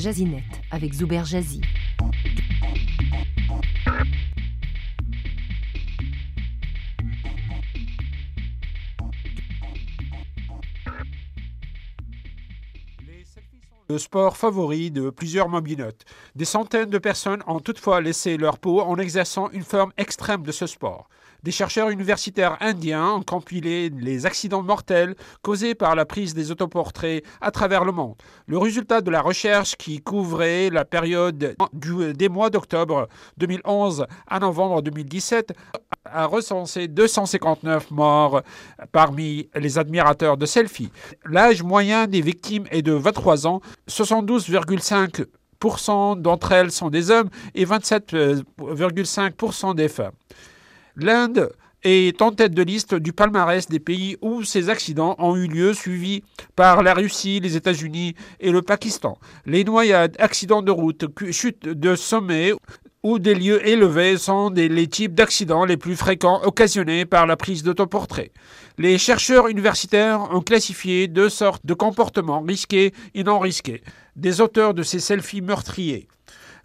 Jazinette avec Zuber Jazzy. Le sport favori de plusieurs mobinotes. Des centaines de personnes ont toutefois laissé leur peau en exerçant une forme extrême de ce sport. Des chercheurs universitaires indiens ont compilé les accidents mortels causés par la prise des autoportraits à travers le monde. Le résultat de la recherche qui couvrait la période des mois d'octobre 2011 à novembre 2017 a recensé 259 morts parmi les admirateurs de selfies. L'âge moyen des victimes est de 23 ans, 72,5% d'entre elles sont des hommes et 27,5% des femmes. L'Inde est en tête de liste du palmarès des pays où ces accidents ont eu lieu, suivis par la Russie, les États-Unis et le Pakistan. Les noyades, accidents de route, chutes de sommet ou des lieux élevés sont les types d'accidents les plus fréquents occasionnés par la prise d'autoportrait. Les chercheurs universitaires ont classifié deux sortes de comportements risqués et non risqués des auteurs de ces selfies meurtriers.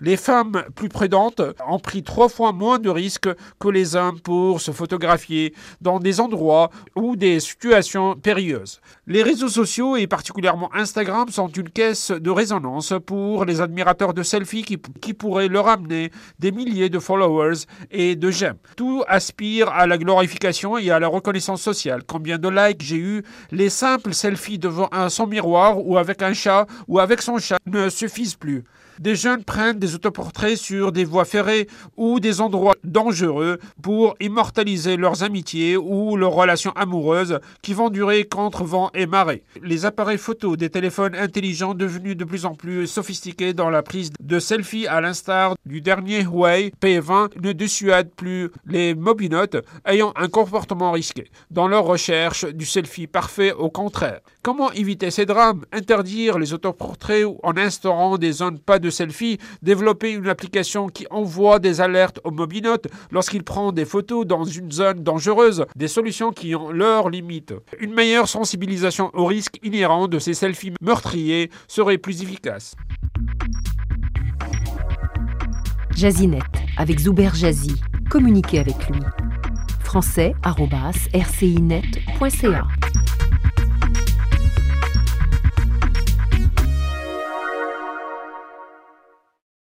Les femmes plus prudentes ont pris trois fois moins de risques que les hommes pour se photographier dans des endroits ou des situations périlleuses. Les réseaux sociaux et particulièrement Instagram sont une caisse de résonance pour les admirateurs de selfies qui, pourraient leur amener des milliers de followers et de j'aime. Tout aspire à la glorification et à la reconnaissance sociale. Combien de likes j'ai eu Les simples selfies devant un son miroir ou avec un chat ou avec son chat ne suffisent plus. Des jeunes prennent des autoportraits sur des voies ferrées ou des endroits dangereux pour immortaliser leurs amitiés ou leurs relations amoureuses qui vont durer contre vent et marée. Les appareils photo des téléphones intelligents devenus de plus en plus sophistiqués dans la prise de selfies à l'instar du dernier Huawei P20 ne dissuadent plus les mobinotes ayant un comportement risqué dans leur recherche du selfie parfait au contraire. Comment éviter ces drames? Interdire les autoportraits en instaurant des zones pas de selfie, développer une application qui envoie des alertes aux mobinotes lorsqu'ils prennent des photos dans une zone dangereuse, des solutions qui ont leurs limites. Une meilleure sensibilisation aux risques inhérents de ces selfies meurtriers serait plus efficace. Jazinet avec Zuber Jazzy. Communiquez avec lui. français.rcinet.ca